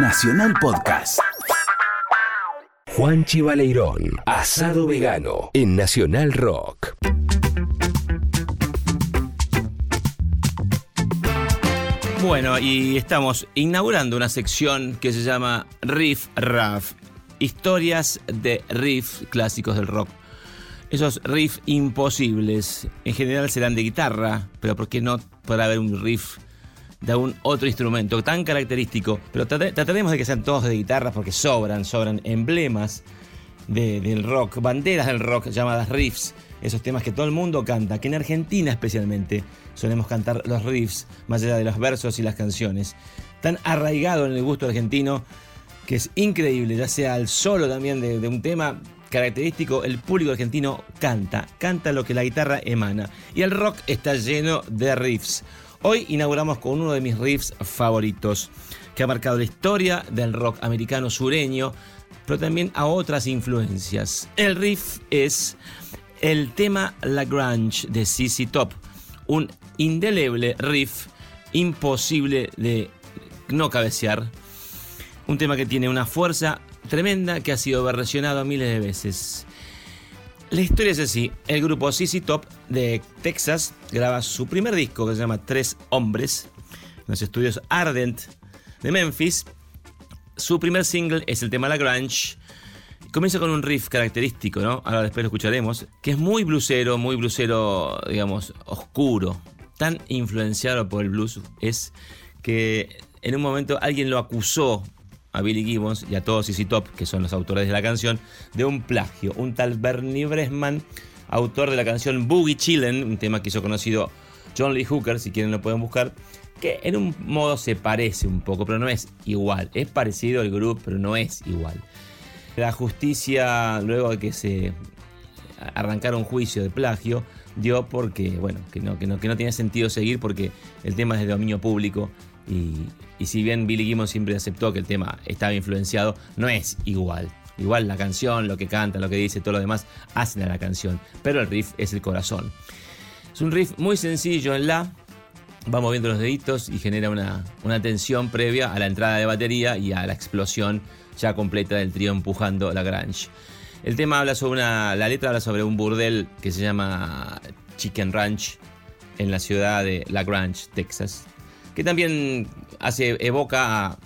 Nacional Podcast. Juan Chivaleirón, asado vegano en Nacional Rock. Bueno, y estamos inaugurando una sección que se llama Riff Raff. Historias de riff clásicos del rock. Esos riffs imposibles, en general serán de guitarra, pero ¿por qué no podrá haber un riff de algún otro instrumento tan característico? Pero trataremos de que sean todos de guitarra porque sobran, sobran emblemas del rock, banderas del rock llamadas riffs, esos temas que todo el mundo canta, que en Argentina especialmente solemos cantar los riffs, más allá de los versos y las canciones. Tan arraigado en el gusto argentino que es increíble, ya sea el solo también de un tema característico, el público argentino canta, canta lo que la guitarra emana. Y el rock está lleno de riffs. Hoy inauguramos con uno de mis riffs favoritos, que ha marcado la historia del rock americano sureño, pero también a otras influencias. El riff es el tema Lagrange de CC Top, un indeleble riff imposible de no cabecear. Un tema que tiene una fuerza tremenda que ha sido versionado miles de veces. La historia es así, el grupo CC Top de Texas graba su primer disco que se llama Tres Hombres en los estudios Ardent de Memphis su primer single es el tema Lagrange. Comienza con un riff característico, ¿no? Ahora después lo escucharemos. Que es muy blusero, muy blusero, digamos, oscuro. Tan influenciado por el blues es que en un momento alguien lo acusó a Billy Gibbons y a todos CC Top, que son los autores de la canción, de un plagio. Un tal Bernie Bresman, autor de la canción Boogie Chillin', un tema que hizo conocido John Lee Hooker, si quieren lo pueden buscar, que en un modo se parece un poco, pero no es igual. Es parecido al grupo, pero no es igual. La justicia, luego de que se arrancara un juicio de plagio, dio porque, bueno, que no, que no, que no tiene sentido seguir porque el tema es de dominio público y, si bien Billy Gibbons siempre aceptó que el tema estaba influenciado, no es igual. Igual la canción, lo que canta, lo que dice, todo lo demás, hacen a la canción. Pero el riff es el corazón. Es un riff muy sencillo en la, va moviendo los deditos y genera una, tensión previa a la entrada de batería y a la explosión ya completa del trío empujando la Grange. El tema habla sobre una. La letra habla sobre un burdel que se llama Chicken Ranch en la ciudad de La Grange, Texas. Que también hace, evoca a,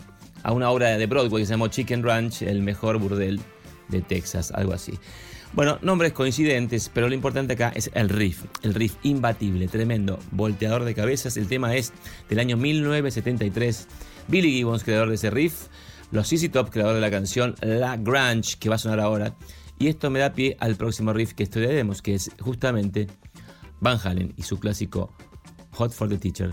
a una obra de Broadway que se llamó Chicken Ranch, el mejor burdel de Texas, algo así. Bueno, nombres coincidentes, pero lo importante acá es el riff. El riff imbatible, tremendo, volteador de cabezas. El tema es del año 1973. Billy Gibbons, creador de ese riff. Los CC Top, creador de la canción La Grange, que va a sonar ahora. Y esto me da pie al próximo riff que estudiaremos, que es justamente Van Halen y su clásico Hot for the Teacher.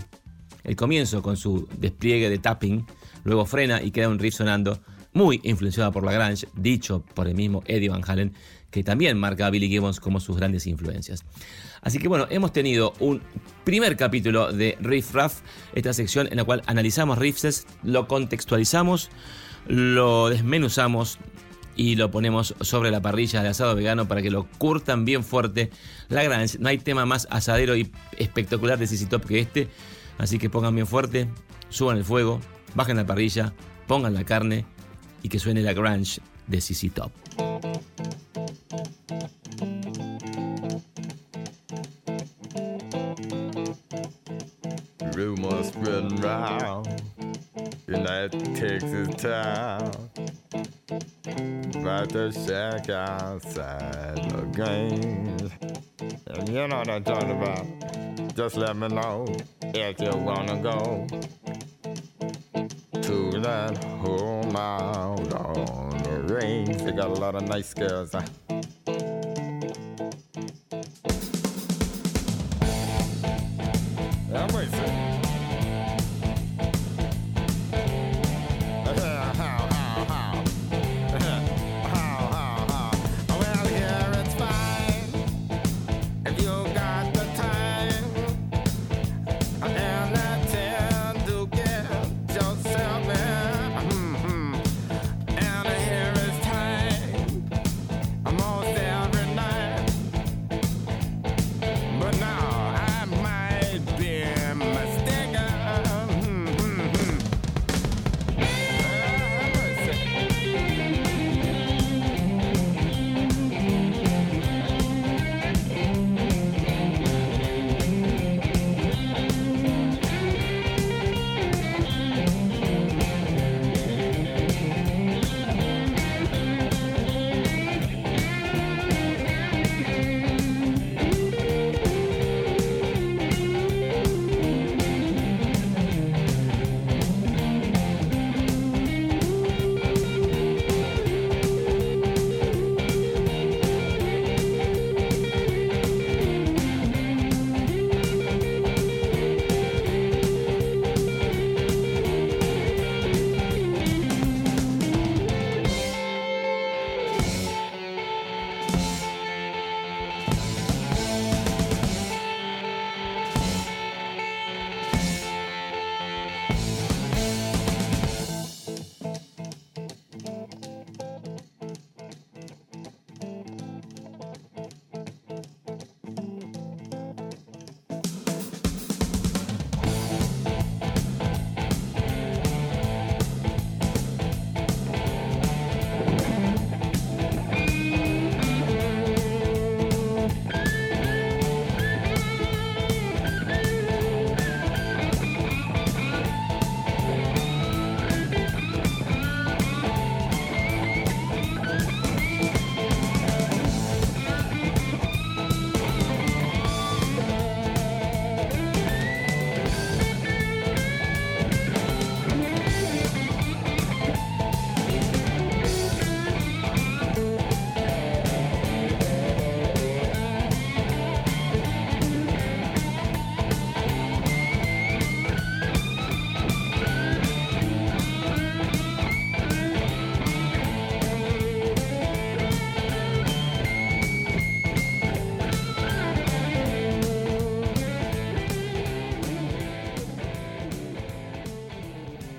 El comienzo con su despliegue de tapping, luego frena y queda un riff sonando muy influenciado por La Grange, dicho por el mismo Eddie Van Halen, que también marca a Billy Gibbons como sus grandes influencias. Así que bueno, hemos tenido un primer capítulo de Riff Raff, esta sección en la cual analizamos riffs, lo contextualizamos, lo desmenuzamos y lo ponemos sobre la parrilla de asado vegano para que lo curtan bien fuerte. La gran, no hay tema más asadero y espectacular de CC Top que este, así que pongan bien fuerte, suban el fuego, bajen la parrilla, pongan la carne y que suene la grunge de CC Top. Rumors spreading round that Texas town about the shack outside the games. And you know what I'm talking about. Just let me know if you wanna go to that home out on the range. They got a lot of nice girls.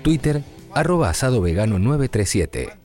Twitter, arroba asado vegano 937.